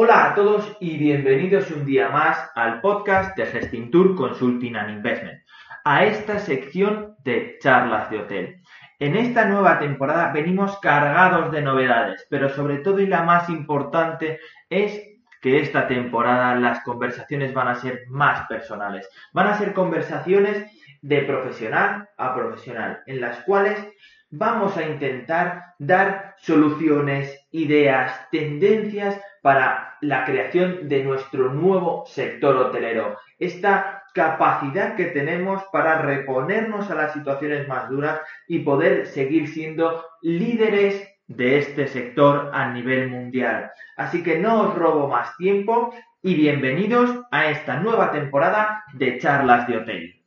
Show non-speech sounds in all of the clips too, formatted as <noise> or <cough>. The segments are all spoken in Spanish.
Hola a todos y bienvenidos un día más al podcast de Gestintour Consulting and Investment, a esta sección de charlas de hotel. En esta nueva temporada venimos cargados de novedades, pero sobre todo y la más importante es que esta temporada las conversaciones van a ser más personales. Van a ser conversaciones de profesional a profesional, en las cuales vamos a intentar dar soluciones, ideas, tendencias para la creación de nuestro nuevo sector hotelero. Esta capacidad que tenemos para reponernos a las situaciones más duras y poder seguir siendo líderes de este sector a nivel mundial. Así que no os robo más tiempo y bienvenidos a esta nueva temporada de charlas de hotel.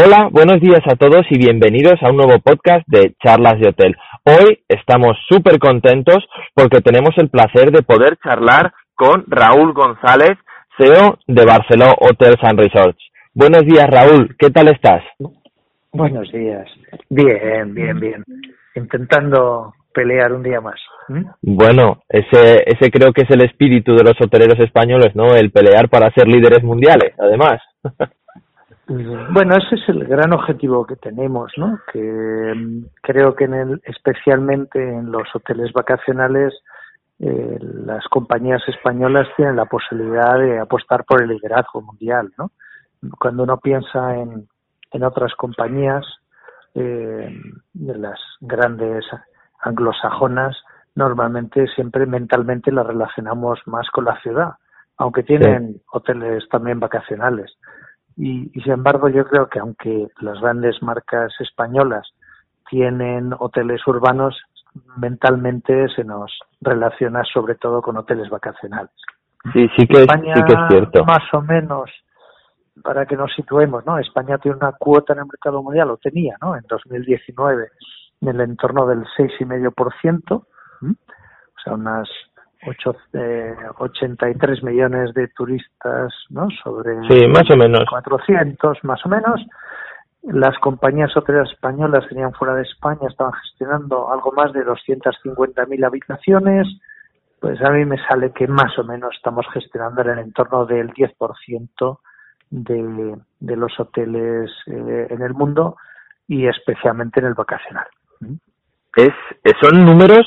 Hola, buenos días a todos y bienvenidos a un nuevo podcast de Charlas de Hotel. Hoy estamos súper contentos porque tenemos el placer de poder charlar con Raúl González, CEO de Barceló Hotels and Resorts. Buenos días, Raúl. ¿Qué tal estás? Buenos días. Bien, bien, bien. Intentando pelear un día más. Bueno, ese, ese creo que es el espíritu de los hoteleros españoles, ¿no? El pelear para ser líderes mundiales, además. <laughs> Bueno, ese es el gran objetivo que tenemos, ¿no? Que mm, creo que en el, especialmente en los hoteles vacacionales eh, las compañías españolas tienen la posibilidad de apostar por el liderazgo mundial, ¿no? Cuando uno piensa en, en otras compañías eh, de las grandes anglosajonas, normalmente siempre mentalmente las relacionamos más con la ciudad, aunque tienen hoteles también vacacionales y, sin embargo, yo creo que aunque las grandes marcas españolas tienen hoteles urbanos, mentalmente se nos relaciona sobre todo con hoteles vacacionales. Sí, sí que, España, sí que es cierto. Más o menos, para que nos situemos, ¿no? España tiene una cuota en el mercado mundial, lo tenía, ¿no? En 2019, en el entorno del 6,5%, o sea, unas ocho, eh, 83 millones de turistas, ¿no? Sobre sí, más o menos. 400 más o menos. Las compañías hoteleras españolas que tenían fuera de España estaban gestionando algo más de 250.000 habitaciones. Pues a mí me sale que más o menos estamos gestionando en el entorno del 10% de, de los hoteles eh, en el mundo y especialmente en el vacacional. Es, son números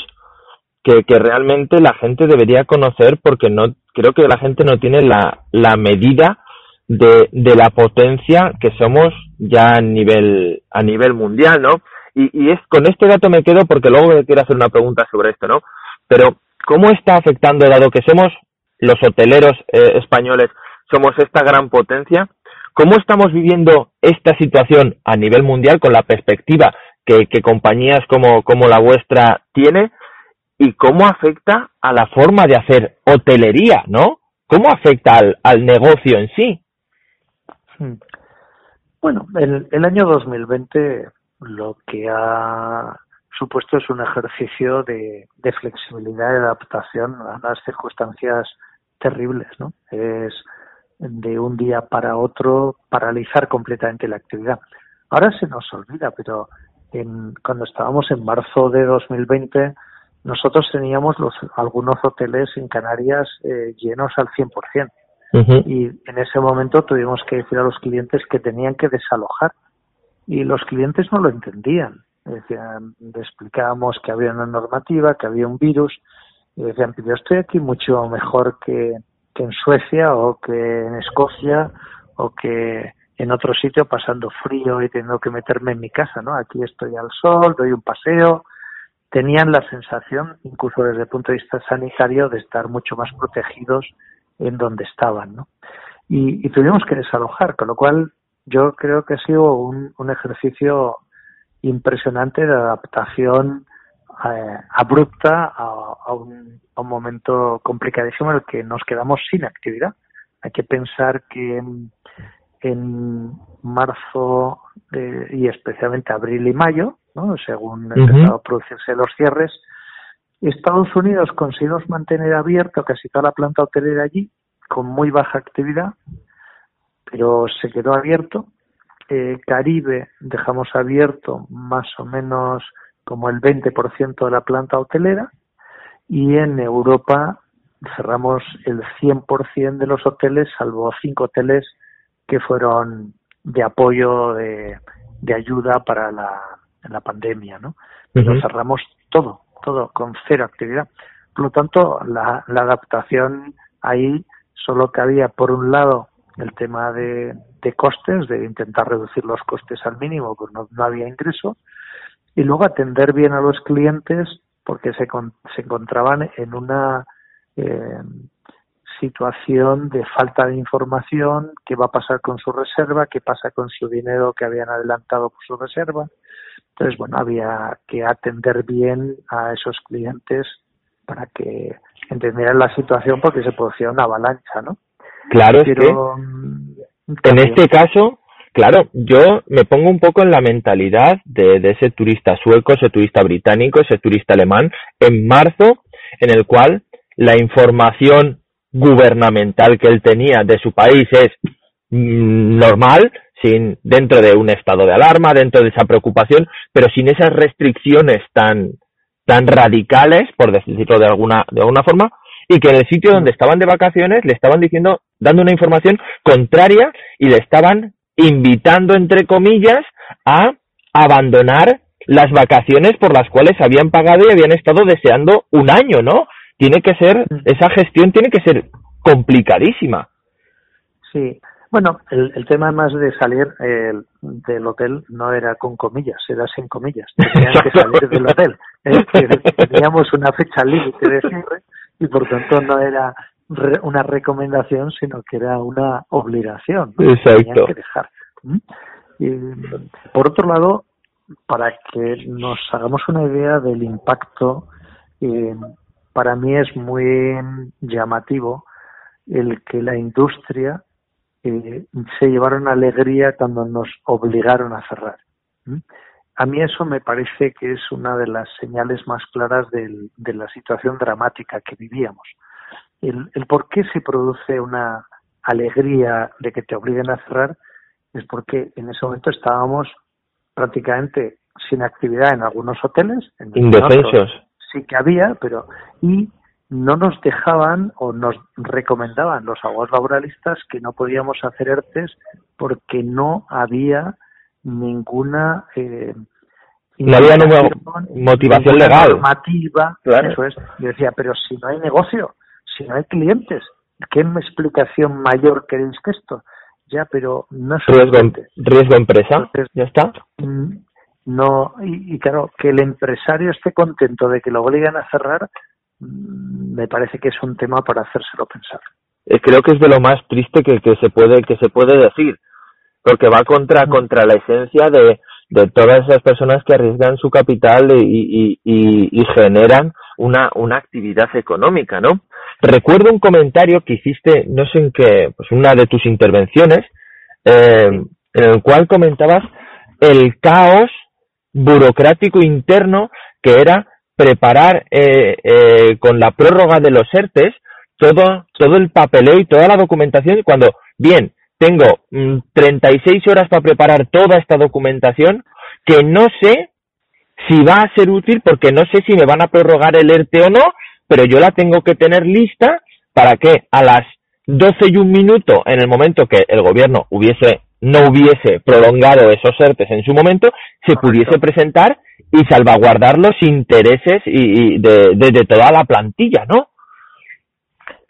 que, que realmente la gente debería conocer porque no creo que la gente no tiene la, la medida de, de la potencia que somos ya a nivel a nivel mundial, ¿no? Y, y es con este dato me quedo porque luego quiero hacer una pregunta sobre esto, ¿no? Pero ¿cómo está afectando, dado que somos los hoteleros eh, españoles, somos esta gran potencia? ¿Cómo estamos viviendo esta situación a nivel mundial con la perspectiva que, que compañías como, como la vuestra tiene? Y cómo afecta a la forma de hacer hotelería, ¿no? ¿Cómo afecta al, al negocio en sí? Hmm. Bueno, el, el año 2020 lo que ha supuesto es un ejercicio de, de flexibilidad y adaptación a las circunstancias terribles, ¿no? Es de un día para otro paralizar completamente la actividad. Ahora se nos olvida, pero en, cuando estábamos en marzo de 2020 nosotros teníamos los, algunos hoteles en Canarias eh, llenos al 100%. Y en ese momento tuvimos que decir a los clientes que tenían que desalojar. Y los clientes no lo entendían. Decían, le explicábamos que había una normativa, que había un virus. Y decían, yo estoy aquí mucho mejor que, que en Suecia o que en Escocia o que en otro sitio pasando frío y teniendo que meterme en mi casa, ¿no? Aquí estoy al sol, doy un paseo, tenían la sensación, incluso desde el punto de vista sanitario, de estar mucho más protegidos en donde estaban, ¿no? Y, tuvimos que desalojar, con lo cual yo creo que ha sido un, ejercicio impresionante de adaptación eh, abrupta a, un, a, un, momento complicadísimo en el que nos quedamos sin actividad. Hay que pensar que en, en marzo eh, y especialmente abril y mayo ¿no? según empezaron a producirse los cierres. Estados Unidos consiguió mantener abierto casi toda la planta hotelera allí, con muy baja actividad, pero se quedó abierto. eh, Caribe dejamos abierto más o menos como el 20% de la planta hotelera y en Europa cerramos el 100% de los hoteles, salvo cinco hoteles que fueron de apoyo, de, de ayuda para la, la pandemia, ¿no? Pero cerramos todo, todo, con cero actividad. Por lo tanto, la, la adaptación ahí solo cabía, por un lado, el tema de, de costes, de intentar reducir los costes al mínimo, pues no, no había ingreso, y luego atender bien a los clientes porque se, se encontraban en una eh, situación de falta de información, qué va a pasar con su reserva, qué pasa con su dinero que habían adelantado por su reserva. Entonces, bueno, había que atender bien a esos clientes para que entendieran la situación porque se producía una avalancha, ¿no? Claro, Pero, mm, en este caso, claro, yo me pongo un poco en la mentalidad de, de ese turista sueco, ese turista británico, ese turista alemán, en marzo, en el cual la información gubernamental que él tenía de su país es mm, normal, sin, dentro de un estado de alarma, dentro de esa preocupación, pero sin esas restricciones tan, tan radicales, por decirlo de alguna, de alguna forma, y que en el sitio donde estaban de vacaciones le estaban diciendo, dando una información contraria y le estaban invitando, entre comillas, a abandonar las vacaciones por las cuales habían pagado y habían estado deseando un año, ¿no? tiene que ser, esa gestión tiene que ser complicadísima. Sí, bueno, el, el tema más de salir del hotel no era con comillas, era sin comillas. Tenían que salir del hotel. ¿eh? <laughs> Teníamos una fecha límite de cierre y por tanto no era una recomendación, sino que era una obligación. Exacto. Tenían que dejar. Y, por otro lado, para que nos hagamos una idea del impacto eh, para mí es muy llamativo el que la industria eh, se llevara una alegría cuando nos obligaron a cerrar. A mí eso me parece que es una de las señales más claras del, de la situación dramática que vivíamos. El, el por qué se produce una alegría de que te obliguen a cerrar es porque en ese momento estábamos prácticamente sin actividad en algunos hoteles, en indefensos sí que había, pero y no nos dejaban o nos recomendaban los abogados laboralistas que no podíamos hacer ERTES porque no había ninguna eh, no había motivación legal. normativa eso es. Y decía pero si no hay negocio si no hay clientes qué explicación mayor queréis que esto ya pero no es riesgo, riesgo empresa ya está. mm, no y, claro que el empresario esté contento de que lo obligan a cerrar me parece que es un tema para hacérselo pensar eh, creo que es de lo más triste que, que se puede que se puede decir porque va contra contra la esencia de, de todas esas personas que arriesgan su capital y, y, y, generan una, una actividad económica, ¿no? Recuerdo un comentario que hiciste, no sé en qué, pues una de tus intervenciones, eh, en el cual comentabas el caos burocrático interno que era preparar eh, eh, con la prórroga de los ERTES todo, todo el papeleo y toda la documentación cuando, bien, tengo 36 mm, horas para preparar toda esta documentación que no sé si va a ser útil porque no sé si me van a prorrogar el ERTE o no, pero yo la tengo que tener lista para que a las 12 y un minuto, en el momento que el gobierno hubiese no hubiese prolongado esos ERTES en su momento, se pudiese presentar y salvaguardar los intereses y, de, de, toda la plantilla, ¿no?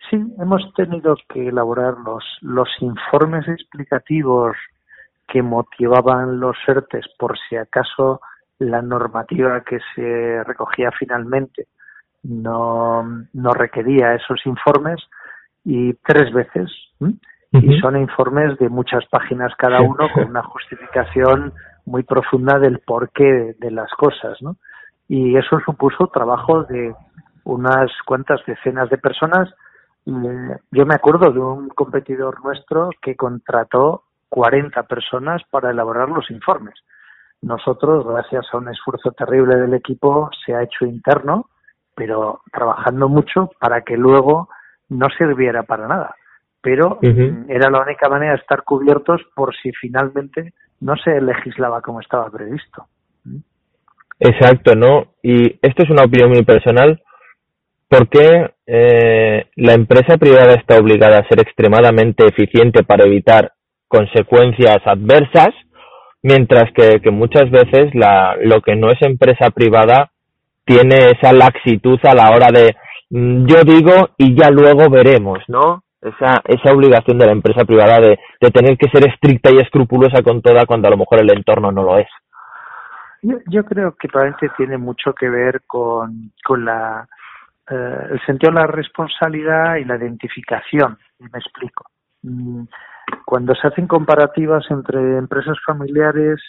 Sí, hemos tenido que elaborar los, los informes explicativos que motivaban los ERTES por si acaso la normativa que se recogía finalmente no, no requería esos informes y tres veces y son informes de muchas páginas cada uno con una justificación muy profunda del porqué de las cosas, ¿no? Y eso supuso trabajo de unas cuantas decenas de personas. Yo me acuerdo de un competidor nuestro que contrató 40 personas para elaborar los informes. Nosotros, gracias a un esfuerzo terrible del equipo, se ha hecho interno, pero trabajando mucho para que luego no sirviera para nada pero era la única manera de estar cubiertos por si finalmente no se legislaba como estaba previsto. Exacto, ¿no? Y esto es una opinión muy personal. ¿Por qué eh, la empresa privada está obligada a ser extremadamente eficiente para evitar consecuencias adversas, mientras que, que muchas veces la, lo que no es empresa privada tiene esa laxitud a la hora de mm, yo digo y ya luego veremos, ¿no? Esa, esa obligación de la empresa privada de, de tener que ser estricta y escrupulosa con toda cuando a lo mejor el entorno no lo es. Yo, yo creo que probablemente tiene mucho que ver con, con la, eh, el sentido de la responsabilidad y la identificación. Y me explico. Mm, cuando se hacen comparativas entre empresas familiares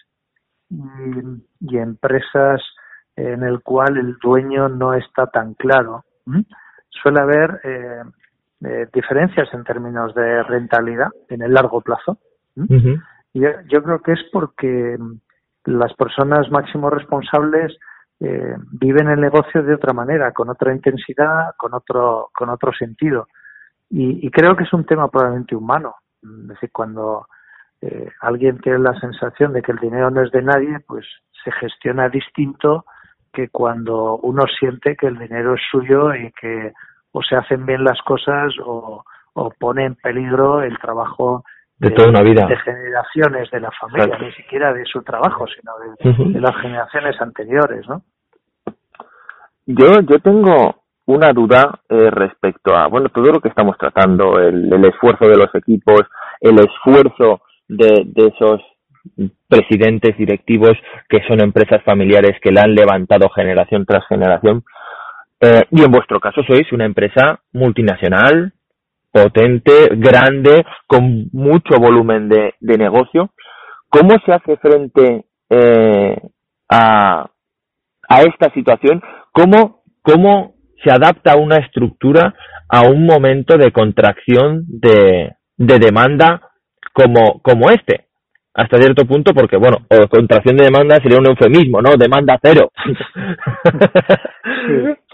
y, empresas en el cual el dueño no está tan claro, suele haber eh, eh, diferencias en términos de rentabilidad en el largo plazo. y yo, yo, creo que es porque las personas máximos responsables eh, viven el negocio de otra manera, con otra intensidad, con otro, con otro sentido. Y, y creo que es un tema probablemente humano. Es decir, cuando eh, alguien tiene la sensación de que el dinero no es de nadie, pues se gestiona distinto que cuando uno siente que el dinero es suyo y que o se hacen bien las cosas o, o pone en peligro el trabajo de, toda una vida. de generaciones de la familia, ni siquiera de su trabajo, sino de, de, las generaciones anteriores, ¿no? Yo, yo tengo una duda eh, respecto a, bueno, todo lo que estamos tratando, el, el esfuerzo de los equipos, el esfuerzo de, de esos presidentes directivos que son empresas familiares que la han levantado generación tras generación. Eh, y en vuestro caso sois una empresa multinacional, potente, grande, con mucho volumen de, de negocio. ¿Cómo se hace frente eh, a, a esta situación? ¿Cómo, ¿Cómo se adapta una estructura a un momento de contracción de, de demanda como, como este? hasta cierto punto porque, bueno, o contracción de demanda sería un eufemismo, ¿no? Demanda cero. <laughs> sí.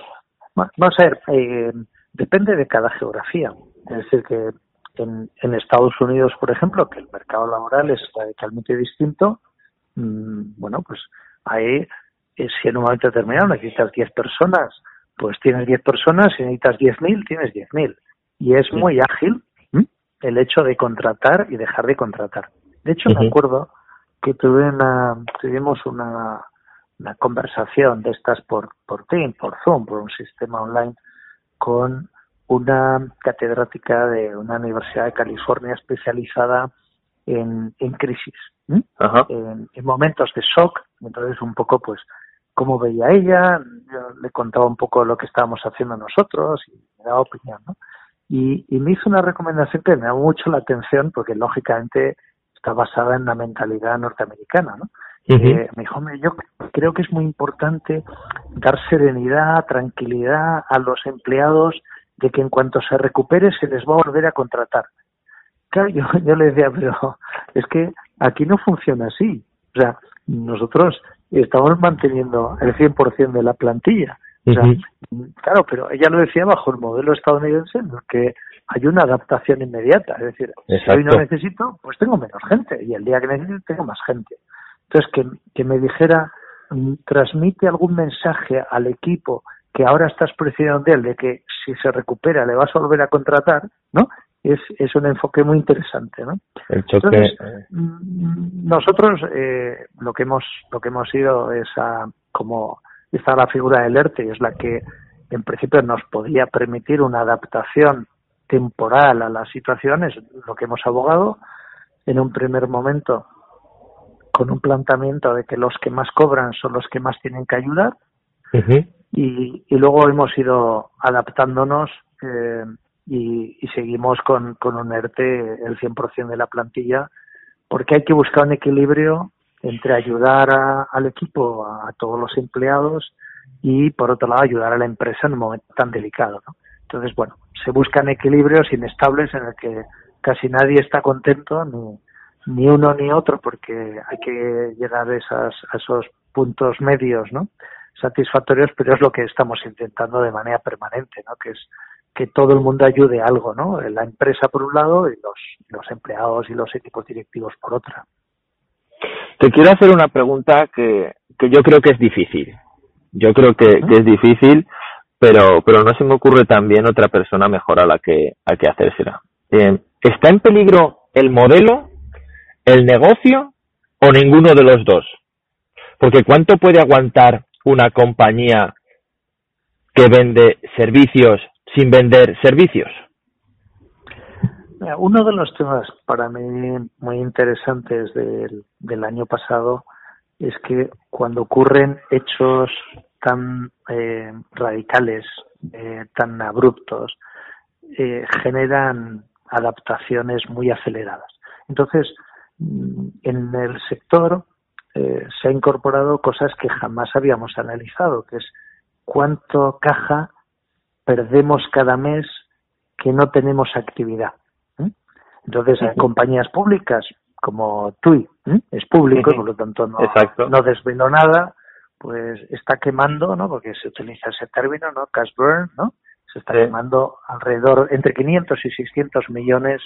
Vamos a ver, eh, depende de cada geografía. Es decir, que en, en, Estados Unidos, por ejemplo, que el mercado laboral es radicalmente distinto, mmm, bueno, pues ahí, eh, si en un momento determinado necesitas 10 personas, pues tienes 10 personas, si necesitas 10.000, tienes 10.000. Y es muy ágil el hecho de contratar y dejar de contratar. De hecho, uh -huh. me acuerdo que tuve una, tuvimos una, una conversación de estas por, por Team, por Zoom, por un sistema online, con una catedrática de una universidad de California especializada en, en crisis, ¿eh? en, en, momentos de shock. Entonces, un poco, pues, cómo veía ella, yo le contaba un poco lo que estábamos haciendo nosotros y me daba opinión, ¿no? Y, y me hizo una recomendación que me llamó mucho la atención porque, lógicamente, está basada en la mentalidad norteamericana, ¿no? Uh -huh. eh, me dijo, yo creo que es muy importante dar serenidad, tranquilidad a los empleados de que en cuanto se recupere se les va a volver a contratar. Claro, yo, yo le decía, pero es que aquí no funciona así. O sea, nosotros estamos manteniendo el 100% de la plantilla. O sea, uh -huh. claro, pero ella lo decía bajo el modelo estadounidense en el que hay una adaptación inmediata. Es decir, Exacto. si hoy no necesito, pues tengo menos gente. Y el día que necesito, tengo más gente. Entonces, que, que me dijera, mm, transmite algún mensaje al equipo que ahora estás presionando de él, de que si se recupera le vas a volver a contratar, ¿no? Es, es un enfoque muy interesante, ¿no? El choque... Entonces, nosotros eh, lo que hemos lo que hemos ido es a como está la figura del ERTE es la que en principio nos podía permitir una adaptación temporal a las situaciones, lo que hemos abogado en un primer momento con un planteamiento de que los que más cobran son los que más tienen que ayudar uh -huh. y, y, luego hemos ido adaptándonos eh, y, y, seguimos con, con un ERTE el 100% de la plantilla porque hay que buscar un equilibrio entre ayudar a, al equipo, a, a, todos los empleados y por otro lado ayudar a la empresa en un momento tan delicado. ¿no? Entonces, bueno, se buscan equilibrios inestables en el que casi nadie está contento, ni, ni uno ni otro, porque hay que llegar a, esas, a esos puntos medios, ¿no? satisfactorios, pero es lo que estamos intentando de manera permanente, ¿no? que es que todo el mundo ayude a algo, ¿no? La empresa por un lado y los, los empleados y los equipos directivos por otra. Te quiero hacer una pregunta que, que yo creo que es difícil. Yo creo que, que es difícil, pero, pero no se me ocurre también otra persona mejor a la que, a que hacérsela. Eh, ¿Está en peligro el modelo, el negocio o ninguno de los dos? Porque ¿cuánto puede aguantar una compañía que vende servicios sin vender servicios? Uno de los temas para mí muy interesantes del, año pasado es que cuando ocurren hechos tan eh, radicales, eh, tan abruptos, eh, generan adaptaciones muy aceleradas. Entonces, en el sector eh, se ha incorporado cosas que jamás habíamos analizado, que es cuánto caja perdemos cada mes que no tenemos actividad. Entonces, hay compañías públicas como TUI, es público, por lo tanto no, no desvelo nada, pues está quemando, ¿no? Porque se utiliza ese término, ¿no? Cash burn, ¿no? Se está quemando alrededor entre 500 y 600 millones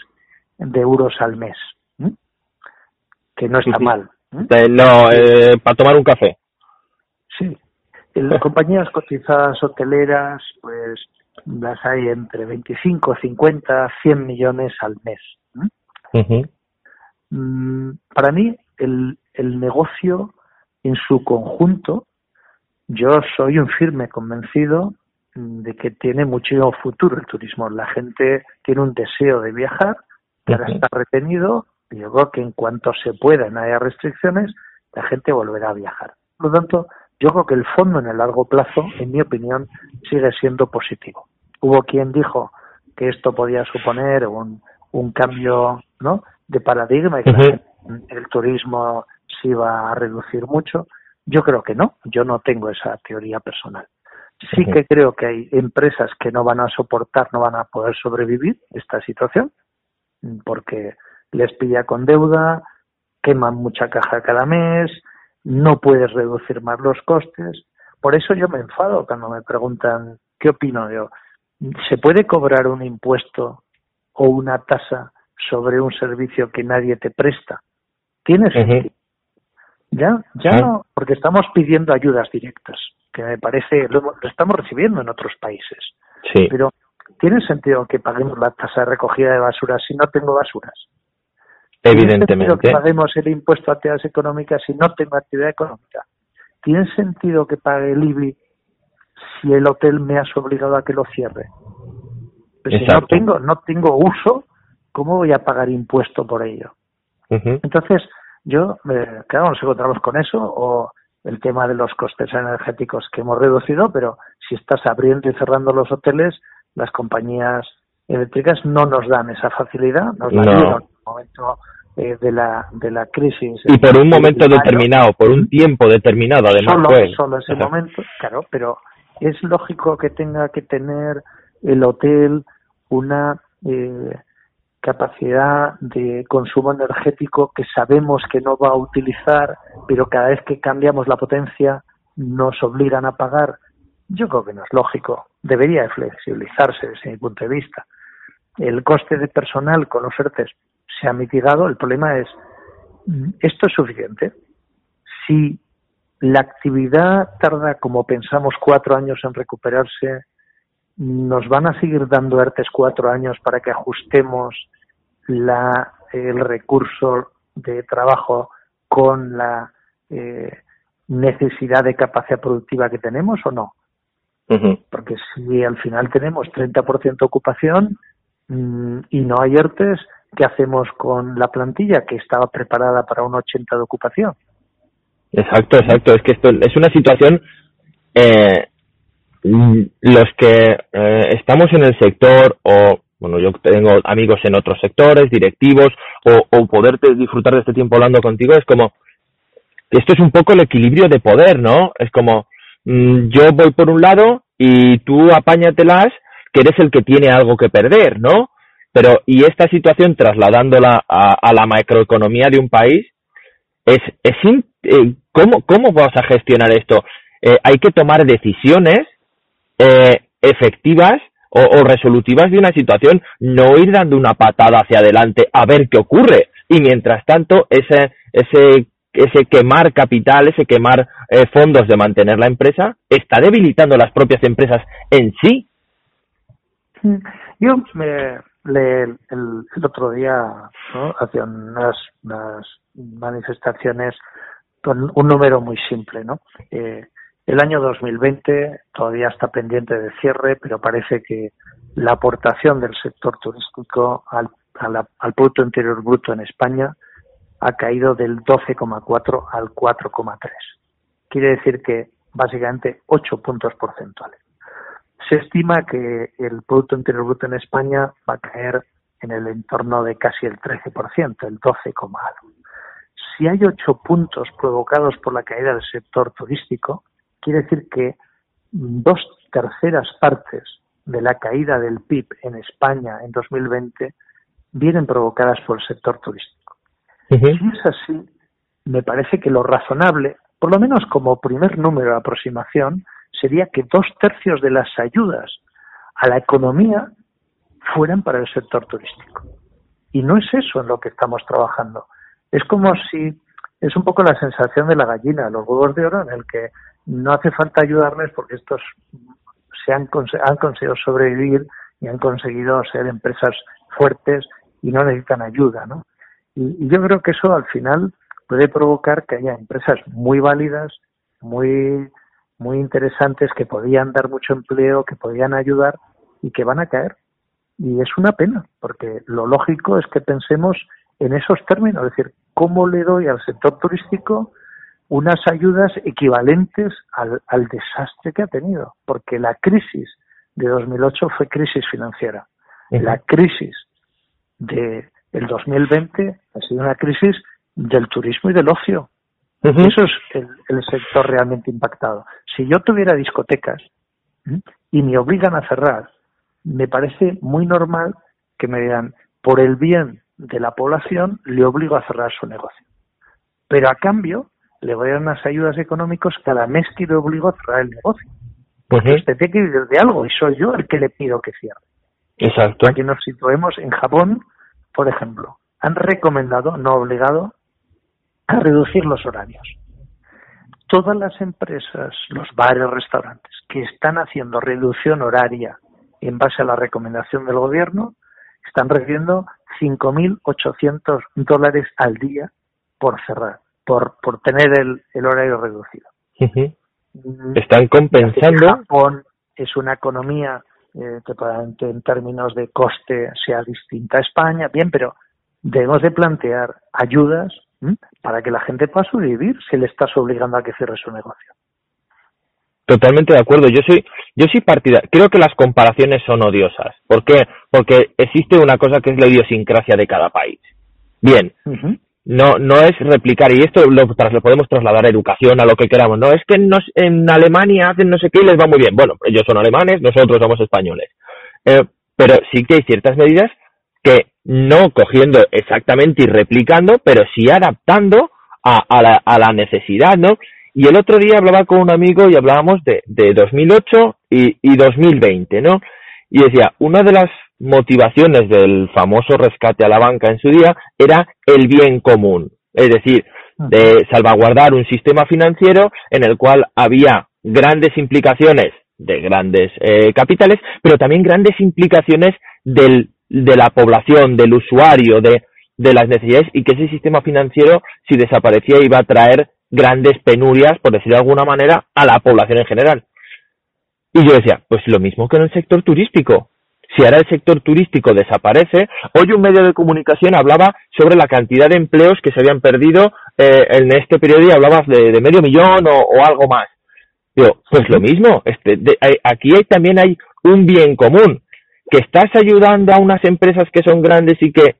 de euros al mes, que no está mal. No, eh, para tomar un café. Sí. En las compañías cotizadas hoteleras, pues las hay entre 25, 50, 100 millones al mes. Mm, para mí, el, el negocio en su conjunto, yo soy un firme convencido de que tiene mucho futuro el turismo. La gente tiene un deseo de viajar, que ahora está retenido, yo creo que en cuanto se pueda, no haya restricciones, la gente volverá a viajar. Por lo tanto, yo creo que el fondo en el largo plazo, en mi opinión, sigue siendo positivo. Hubo quien dijo que esto podía suponer un, un cambio ¿no? de paradigma y que el turismo se iba a reducir mucho. Yo creo que no, yo no tengo esa teoría personal. Sí que creo que hay empresas que no van a soportar, no van a poder sobrevivir esta situación, porque les pilla con deuda, queman mucha caja cada mes, no puedes reducir más los costes. Por eso yo me enfado cuando me preguntan qué opino yo. ¿Se puede cobrar un impuesto o una tasa sobre un servicio que nadie te presta? ¿Tiene sentido? Ya, ya no, porque estamos pidiendo ayudas directas, que me parece, lo, estamos recibiendo en otros países. Sí. Pero ¿tiene sentido que paguemos la tasa de recogida de basura si no tengo basuras? Evidentemente. ¿Tiene sentido que paguemos el impuesto a actividades económicas si no tengo actividad económica? ¿Tiene sentido que pague el IBI si el hotel me has obligado a que lo cierre? Pues si no tengo, no tengo uso, ¿cómo voy a pagar impuesto por ello? Entonces, yo, eh, claro, nos encontramos con eso o el tema de los costes energéticos que hemos reducido, pero si estás abriendo y cerrando los hoteles, las compañías eléctricas no nos dan esa facilidad, nos la dieron en el momento eh, de la de la crisis. Y por un momento determinado, por un tiempo determinado, además. Solo, pues. solo ese momento, claro, pero es lógico que tenga que tener el hotel una eh, capacidad de consumo energético que sabemos que no va a utilizar, pero cada vez que cambiamos la potencia nos obligan a pagar. Yo creo que no es lógico. Debería flexibilizarse desde mi punto de vista. El coste de personal con los ERTES se ha mitigado. El problema es, ¿esto es suficiente? Si la actividad tarda, como pensamos, cuatro años en recuperarse, nos van a seguir dando ERTES cuatro años para que ajustemos la, el recurso de trabajo con la eh, necesidad de capacidad productiva que tenemos o no. Porque si al final tenemos 30% de ocupación mmm, y no hay ERTES, ¿qué hacemos con la plantilla que estaba preparada para un 80 de ocupación? Exacto, exacto. Es que esto es una situación eh, los que eh, estamos en el sector o bueno, yo tengo amigos en otros sectores, directivos, o, o poder disfrutar de este tiempo hablando contigo, es como, esto es un poco el equilibrio de poder, ¿no? Es como, mm, yo voy por un lado y tú apáñatelas, que eres el que tiene algo que perder, ¿no? Pero, y esta situación trasladándola a, a la macroeconomía de un país, es, es eh, ¿cómo, ¿cómo vas a gestionar esto? Eh, hay que tomar decisiones eh, efectivas o, resolutivas de una situación, no ir dando una patada hacia adelante a ver qué ocurre. Y mientras tanto, ese, ese, ese quemar capital, ese quemar eh, fondos de mantener la empresa, está debilitando las propias empresas en sí. Yo me, le, el, otro día ¿no? hacía unas, unas manifestaciones con un número muy simple, ¿no? Eh, el año 2020 todavía está pendiente de cierre, pero parece que la aportación del sector turístico al, al Producto Interior Bruto en España ha caído del 12,4 al 4,3. Quiere decir que básicamente 8 puntos porcentuales. Se estima que el Producto Interior Bruto en España va a caer en el entorno de casi el 13%, el 12, algo. Si hay 8 puntos provocados por la caída del sector turístico, quiere decir que dos terceras partes de la caída del PIB en España en 2020 vienen provocadas por el sector turístico. Si es así, me parece que lo razonable, por lo menos como primer número de aproximación, sería que dos tercios de las ayudas a la economía fueran para el sector turístico. Y no es eso en lo que estamos trabajando. Es como si es un poco la sensación de la gallina, los huevos de oro, en el que no hace falta ayudarles porque estos se han, han conseguido sobrevivir y han conseguido ser empresas fuertes y no necesitan ayuda, ¿no? Y, yo creo que eso al final puede provocar que haya empresas muy válidas, muy muy interesantes que podían dar mucho empleo, que podían ayudar y que van a caer. Y es una pena, porque lo lógico es que pensemos en esos términos, es decir, ¿cómo le doy al sector turístico unas ayudas equivalentes al, al desastre que ha tenido, porque la crisis de 2008 fue crisis financiera. La crisis de el 2020 ha sido una crisis del turismo y del ocio. Eso es el, el, sector realmente impactado. Si yo tuviera discotecas y me obligan a cerrar, me parece muy normal que me digan, por el bien de la población, le obligo a cerrar su negocio. Pero a cambio, le voy a dar unas ayudas económicas cada mes que le obligo a cerrar el negocio. Usted tiene que vivir de algo y soy yo el que le pido que cierre. Exacto. Para que nos situemos en Japón, por ejemplo, han recomendado, no obligado, a reducir los horarios. Todas las empresas, los bares, restaurantes que están haciendo reducción horaria en base a la recomendación del gobierno, están recibiendo 5.800 dólares al día por cerrar por, por tener el, el horario reducido. Mm. Están compensando. Japón es una economía eh, que probablemente en términos de coste sea distinta a España, bien, pero debemos de plantear ayudas para que la gente pueda sobrevivir si le estás obligando a que cierre su negocio. Totalmente de acuerdo. Yo soy, yo soy partida. Creo que las comparaciones son odiosas. ¿Por qué? Porque existe una cosa que es la idiosincrasia de cada país. Bien, no, no es replicar, y esto lo, lo, podemos trasladar a educación, a lo que queramos, no, es que nos, en Alemania hacen no sé qué y les va muy bien. Bueno, ellos son alemanes, nosotros somos españoles. Eh, pero sí que hay ciertas medidas que no cogiendo exactamente y replicando, pero sí adaptando a, a, la, a la necesidad, ¿no? Y el otro día hablaba con un amigo y hablábamos de, de 2008 y, y 2020, ¿no? Y decía, una de las motivaciones del famoso rescate a la banca en su día era el bien común, es decir, de salvaguardar un sistema financiero en el cual había grandes implicaciones de grandes eh, capitales, pero también grandes implicaciones del, de la población, del usuario, de, de las necesidades y que ese sistema financiero, si desaparecía, iba a traer grandes penurias, por decirlo de alguna manera, a la población en general. Y yo decía, pues lo mismo que en el sector turístico si ahora el sector turístico desaparece, hoy un medio de comunicación hablaba sobre la cantidad de empleos que se habían perdido eh, en este periodo y hablabas de, medio millón o, algo más. Digo, pues lo mismo, este, aquí hay, también hay un bien común, que estás ayudando a unas empresas que son grandes y que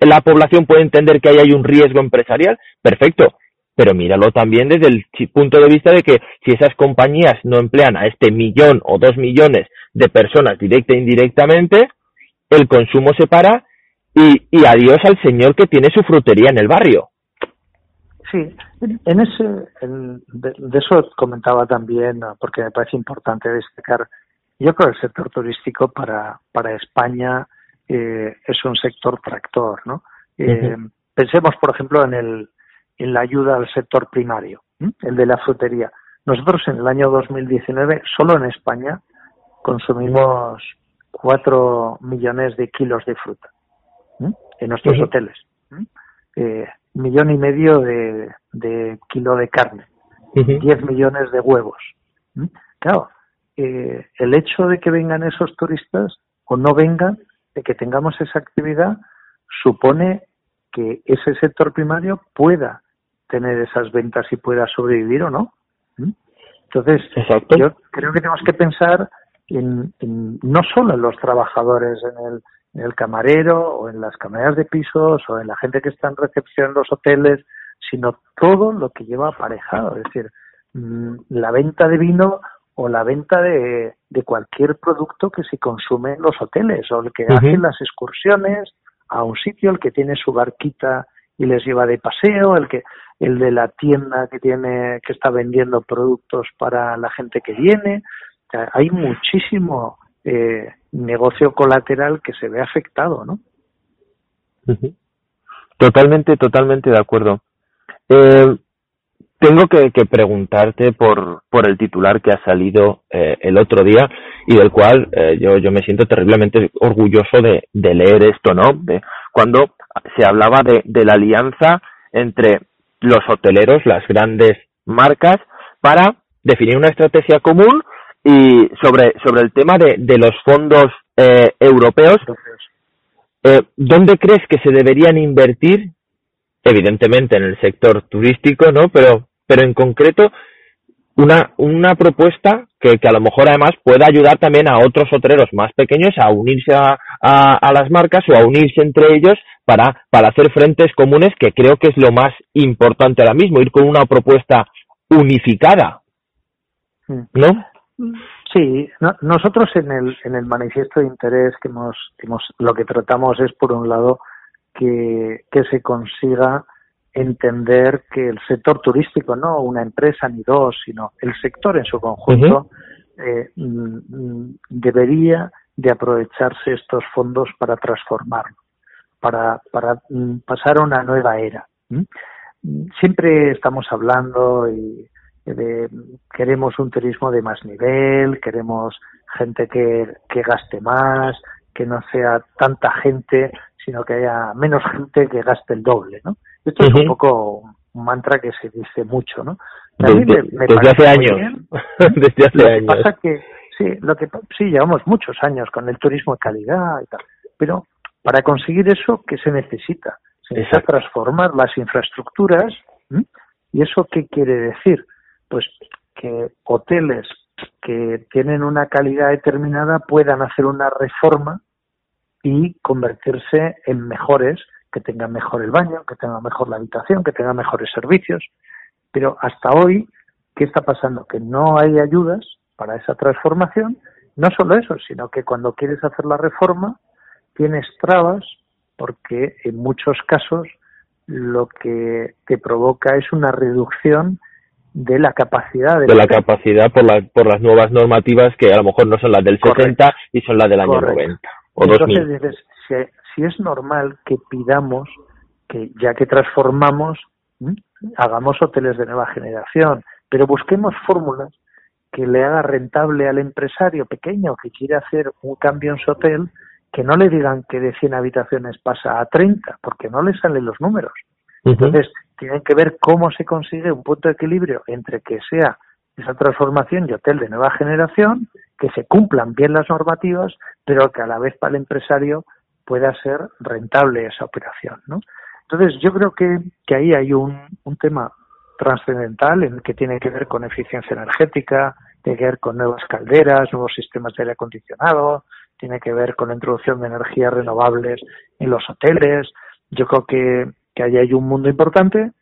la población puede entender que ahí hay un riesgo empresarial, perfecto, pero míralo también desde el punto de vista de que si esas compañías no emplean a este millón o dos millones de personas directa e indirectamente, el consumo se para y, adiós al señor que tiene su frutería en el barrio. Sí, en ese, de, eso comentaba también, porque me parece importante destacar yo creo que el sector turístico para, para España eh, es un sector tractor, ¿no? Eh, pensemos, por ejemplo, en, el, en la ayuda al sector primario, el de la frutería. Nosotros en el año 2019, solo en España, consumimos 4 millones de kilos de fruta en nuestros hoteles. Eh, millón y medio de, de kilo de carne, 10 millones de huevos. Claro, eh, el hecho de que vengan esos turistas o no vengan, de que tengamos esa actividad, supone que ese sector primario pueda tener esas ventas y pueda sobrevivir o no. Entonces, yo creo que tenemos que pensar en, no solo en los trabajadores, en el, en el camarero o en las camareras de pisos o en la gente que está en recepción en los hoteles, sino todo lo que lleva aparejado, es decir, mm, la venta de vino o la venta de, de cualquier producto que se consume en los hoteles o el que hace las excursiones a un sitio, el que tiene su barquita y les lleva de paseo, el que el de la tienda que tiene que está vendiendo productos para la gente que viene. hay muchísimo eh, negocio colateral que se ve afectado, ¿no? Totalmente, totalmente de acuerdo. Eh, tengo que, preguntarte por, por el titular que ha salido eh, el otro día y del cual eh, yo, yo me siento terriblemente orgulloso de, leer esto, ¿no? De, cuando se hablaba de, la alianza entre los hoteleros, las grandes marcas, para definir una estrategia común y sobre, el tema de, de los fondos eh, europeos, eh, ¿dónde crees que se deberían invertir? Evidentemente en el sector turístico, ¿no? Pero, pero en concreto, una, una propuesta que, que a lo mejor además pueda ayudar también a otros hoteleros más pequeños a unirse a, a, a las marcas o a unirse entre ellos para, para hacer frentes comunes, que creo que es lo más importante ahora mismo, ir con una propuesta unificada. Mm. ¿No? Sí, nosotros en el, en el manifiesto de interés que hemos, hemos, lo que tratamos es, por un lado, que, que se consiga entender que el sector turístico, no una empresa ni dos, sino el sector en su conjunto, eh, mm, debería de aprovecharse estos fondos para transformarlo, para, para mm, pasar a una nueva era. Siempre estamos hablando y queremos un turismo de más nivel, queremos gente que, que gaste más, que no sea tanta gente, sino que haya menos gente que gaste el doble, ¿no? Esto es un poco un mantra que se dice mucho, ¿no? desde, hace años. <laughs> desde hace lo Que pasa que, sí, lo que, sí, llevamos muchos años con el turismo de calidad y tal, pero para conseguir eso, ¿qué se necesita? Se necesita transformar las infraestructuras, ¿y eso qué quiere decir? pues que hoteles que tienen una calidad determinada puedan hacer una reforma y convertirse en mejores, que tengan mejor el baño, que tengan mejor la habitación, que tengan mejores servicios. Pero hasta hoy, ¿qué está pasando? Que no hay ayudas para esa transformación. No solo eso, sino que cuando quieres hacer la reforma, tienes trabas porque en muchos casos lo que te provoca es una reducción de la capacidad de, la capacidad por, la, por las nuevas normativas que a lo mejor no son las del 70 y son las del año 90 o Entonces dices, si, si, es normal que pidamos que ya que transformamos hagamos hoteles de nueva generación, pero busquemos fórmulas que le haga rentable al empresario pequeño que quiere hacer un cambio en su hotel, que no le digan que de 100 habitaciones pasa a 30, porque no le salen los números. Entonces, tienen que ver cómo se consigue un punto de equilibrio entre que sea esa transformación de hotel de nueva generación, que se cumplan bien las normativas, pero que a la vez para el empresario pueda ser rentable esa operación, ¿no? Entonces, yo creo que, que ahí hay un, un tema trascendental en que tiene que ver con eficiencia energética, tiene que ver con nuevas calderas, nuevos sistemas de aire acondicionado, tiene que ver con la introducción de energías renovables en los hoteles. Yo creo que, que ahí hay un mundo importante.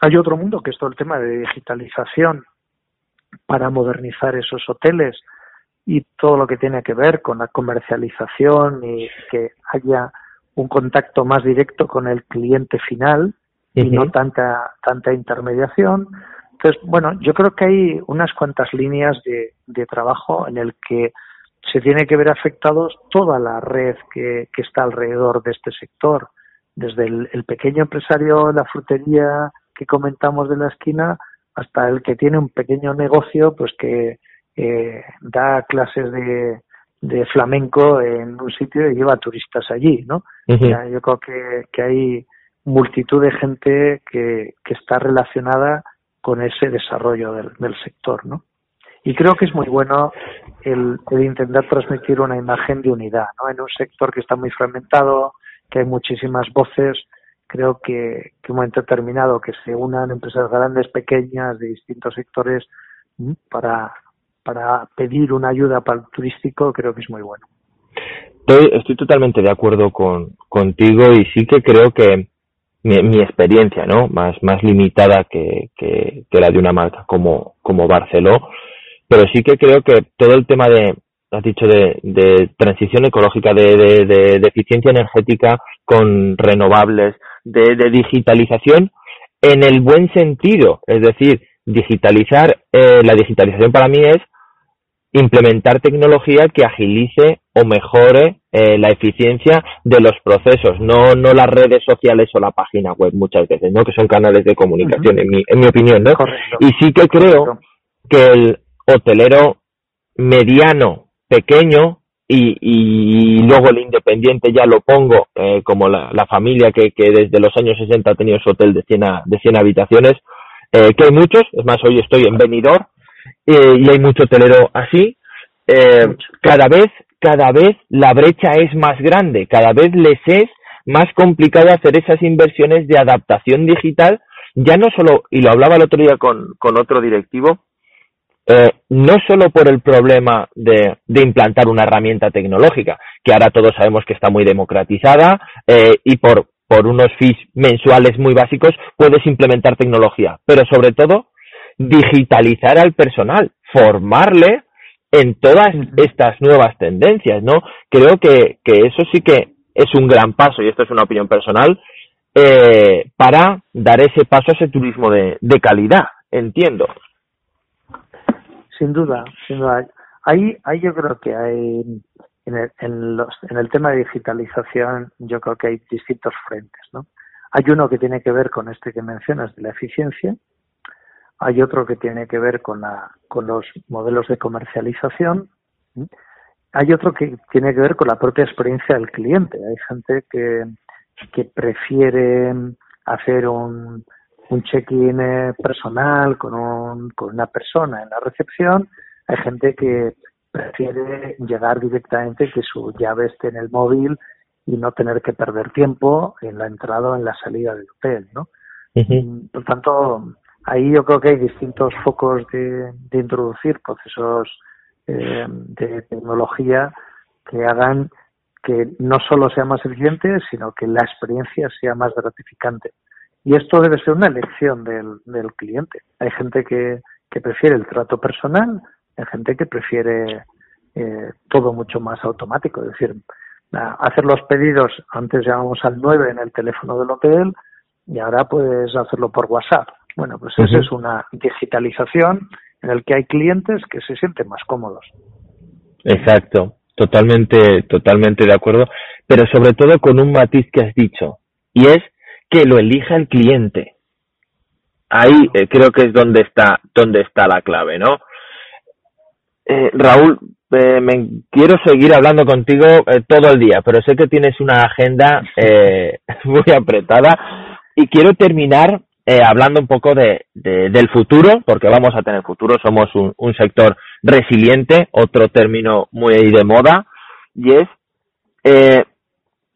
Hay otro mundo que es todo el tema de digitalización para modernizar esos hoteles y todo lo que tiene que ver con la comercialización y que haya un contacto más directo con el cliente final y no tanta tanta intermediación. Entonces, bueno, yo creo que hay unas cuantas líneas de, de trabajo en el que se tiene que ver afectados toda la red que, que está alrededor de este sector, desde el, pequeño empresario de la frutería que comentamos de la esquina hasta el que tiene un pequeño negocio pues que eh, da clases de, de flamenco en un sitio y lleva turistas allí, ¿no? yo creo que, que hay multitud de gente que, que está relacionada con ese desarrollo del, del sector, ¿no? Y creo que es muy bueno el, el, intentar transmitir una imagen de unidad, ¿no? En un sector que está muy fragmentado, que hay muchísimas voces, creo que, que un momento determinado que se unan empresas grandes, pequeñas, de distintos sectores para, para pedir una ayuda para el turístico, creo que es muy bueno. Estoy, estoy totalmente de acuerdo con, contigo y sí que creo que mi, mi experiencia, ¿no? Más, más limitada que, que, que, la de una marca como, como Barceló, pero sí que creo que todo el tema de, has dicho, de, de transición ecológica, de, de, de, eficiencia energética con renovables, de, de digitalización en el buen sentido. Es decir, digitalizar, eh, la digitalización para mí es implementar tecnología que agilice o mejore eh, la eficiencia de los procesos, no, no las redes sociales o la página web muchas veces, ¿no? Que son canales de comunicación, en, mi, en mi opinión, ¿no? Y sí que creo que el hotelero mediano pequeño y, y luego el independiente ya lo pongo eh, como la, la familia que, que, desde los años 60 ha tenido su hotel de 100, de 100 habitaciones, eh, que hay muchos, es más, hoy estoy en Benidorm eh, y hay mucho hotelero así. Eh, cada vez, cada vez la brecha es más grande, cada vez les es más complicado hacer esas inversiones de adaptación digital, ya no solo, y lo hablaba el otro día con, con otro directivo, eh, no solo por el problema de, de, implantar una herramienta tecnológica, que ahora todos sabemos que está muy democratizada eh, y por, por unos fees mensuales muy básicos puedes implementar tecnología, pero sobre todo digitalizar al personal, formarle en todas estas nuevas tendencias, ¿no? Creo que, que eso sí que es un gran paso, y esto es una opinión personal, eh, para dar ese paso a ese turismo de, de calidad, entiendo. Sin duda, sin duda. Ahí, ahí yo creo que hay, en el, en, los, en el tema de digitalización, yo creo que hay distintos frentes, ¿no? Hay uno que tiene que ver con este que mencionas de la eficiencia, hay otro que tiene que ver con, la, con los modelos de comercialización, hay otro que tiene que ver con la propia experiencia del cliente. Hay gente que, que prefiere hacer un, un check-in eh, personal con, un, con una persona en la recepción. Hay gente que prefiere llegar directamente, que su llave esté en el móvil y no tener que perder tiempo en la entrada o en la salida del hotel, ¿no? Por tanto, ahí yo creo que hay distintos focos de, de introducir procesos eh, de tecnología que hagan que no solo sea más eficiente, sino que la experiencia sea más gratificante. Y esto debe ser una elección del, del cliente. Hay gente que, que prefiere el trato personal, hay gente que prefiere eh, todo mucho más automático. Es decir, hacer los pedidos, antes llamamos al 9 en el teléfono del hotel y ahora puedes hacerlo por WhatsApp. Bueno, pues esa es una digitalización en el que hay clientes que se sienten más cómodos. Exacto, totalmente, totalmente de acuerdo, pero sobre todo con un matiz que has dicho, y es que lo elija el cliente. Ahí eh, creo que es donde está, donde está la clave, ¿no? Eh, Raúl, eh, me quiero seguir hablando contigo eh, todo el día, pero sé que tienes una agenda eh, <laughs> muy apretada y quiero terminar eh, hablando un poco de, de, del futuro, porque vamos a tener futuro, somos un, un sector resiliente, otro término muy de moda, y es eh,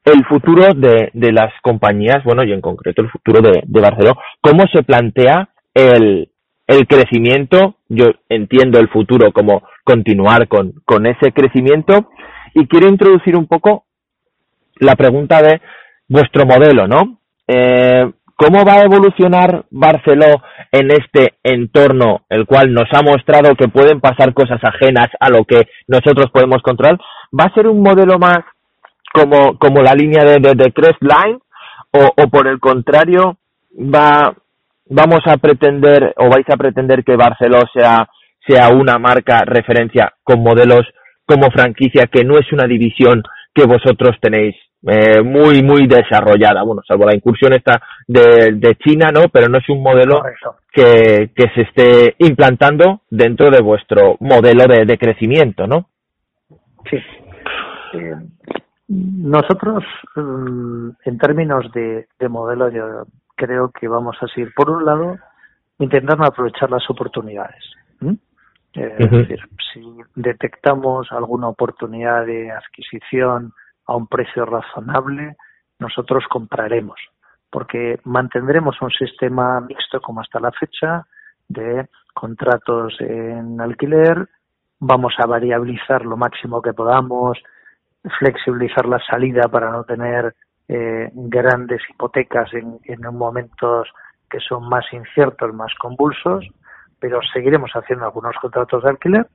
el futuro de, las compañías, bueno, y en concreto el futuro de, Barcelona, ¿cómo se plantea el, el crecimiento? Yo entiendo el futuro como continuar con, con ese crecimiento y quiero introducir un poco la pregunta de vuestro modelo, ¿no? Eh, ¿Cómo va a evolucionar Barceló en este entorno, el cual nos ha mostrado que pueden pasar cosas ajenas a lo que nosotros podemos controlar? ¿Va a ser un modelo más como, como la línea de, de, de Crest Line o, o por el contrario va, vamos a pretender o vais a pretender que Barceló sea, sea una marca referencia con modelos como franquicia que no es una división que vosotros tenéis eh, muy, muy desarrollada. Bueno, salvo la incursión esta de, de China, ¿no? Pero no es un modelo que, que se esté implantando dentro de vuestro modelo de, de crecimiento, ¿no? Sí. Eh, nosotros, mm, en términos de, de modelo, yo creo que vamos a seguir, por un lado, intentando aprovechar las oportunidades. Eh, es decir, si detectamos alguna oportunidad de adquisición a un precio razonable, nosotros compraremos, porque mantendremos un sistema mixto como hasta la fecha de contratos en alquiler, vamos a variabilizar lo máximo que podamos, flexibilizar la salida para no tener eh, grandes hipotecas en, en momentos que son más inciertos, más convulsos, pero seguiremos haciendo algunos contratos de alquiler,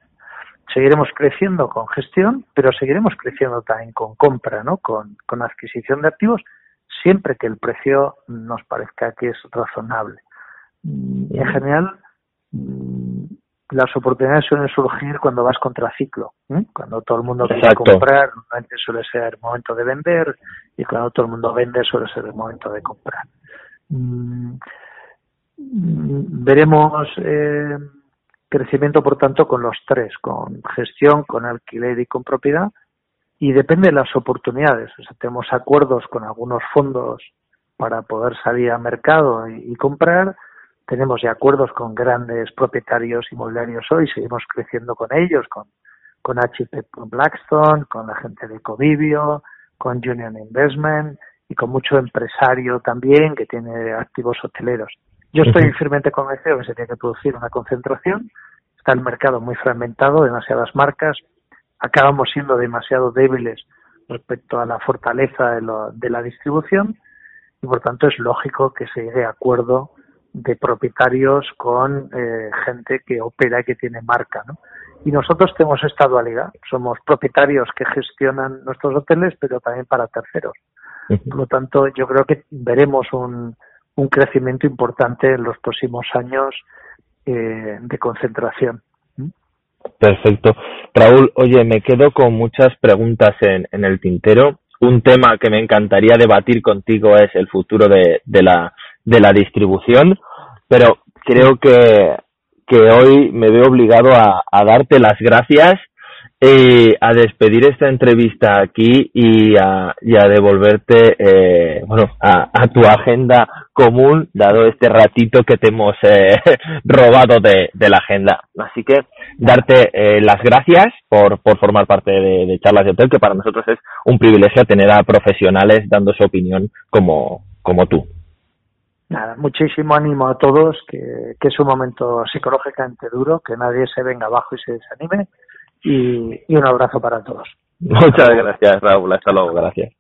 seguiremos creciendo con gestión, pero seguiremos creciendo también con compra, ¿no? Con, con adquisición de activos, siempre que el precio nos parezca que es razonable. Y en general, mm, las oportunidades suelen surgir cuando vas contra ciclo. Cuando todo el mundo quiere comprar, normalmente suele ser el momento de vender y cuando todo el mundo vende suele ser el momento de comprar. Mm, mm, veremos eh, crecimiento, por tanto, con los tres, con gestión, con alquiler y con propiedad. Y depende de las oportunidades. O sea, tenemos acuerdos con algunos fondos para poder salir al mercado y comprar tenemos ya acuerdos con grandes propietarios inmobiliarios hoy, seguimos creciendo con ellos, con, con HP con Blackstone, con la gente de Covivio, con Union Investment y con mucho empresario también que tiene activos hoteleros. Yo estoy firmemente convencido que se tiene que producir una concentración. Está el mercado muy fragmentado, demasiadas marcas. Acabamos siendo demasiado débiles respecto a la fortaleza de, de la distribución y por tanto es lógico que se llegue a acuerdo de propietarios con eh, gente que opera y que tiene marca, ¿no? Y nosotros tenemos esta dualidad. Somos propietarios que gestionan nuestros hoteles, pero también para terceros. Por lo tanto, yo creo que veremos un, un crecimiento importante en los próximos años eh, de concentración. Perfecto. Raúl, oye, me quedo con muchas preguntas en, en el tintero. Un tema que me encantaría debatir contigo es el futuro de, de la de la distribución, pero creo que, que hoy me veo obligado a, a darte las gracias y a despedir esta entrevista aquí y a, y a devolverte eh, bueno a, a, tu agenda común dado este ratito que te hemos eh, <laughs> robado de, de, la agenda. Así que darte eh, las gracias por, por formar parte de, de, charlas de hotel que para nosotros es un privilegio tener a profesionales dando su opinión como como tú Muchísimo ánimo a todos, que, que es un momento psicológicamente duro, que nadie se venga abajo y se desanime y, y un abrazo para todos. Muchas gracias, Raúl. Hasta luego. Gracias.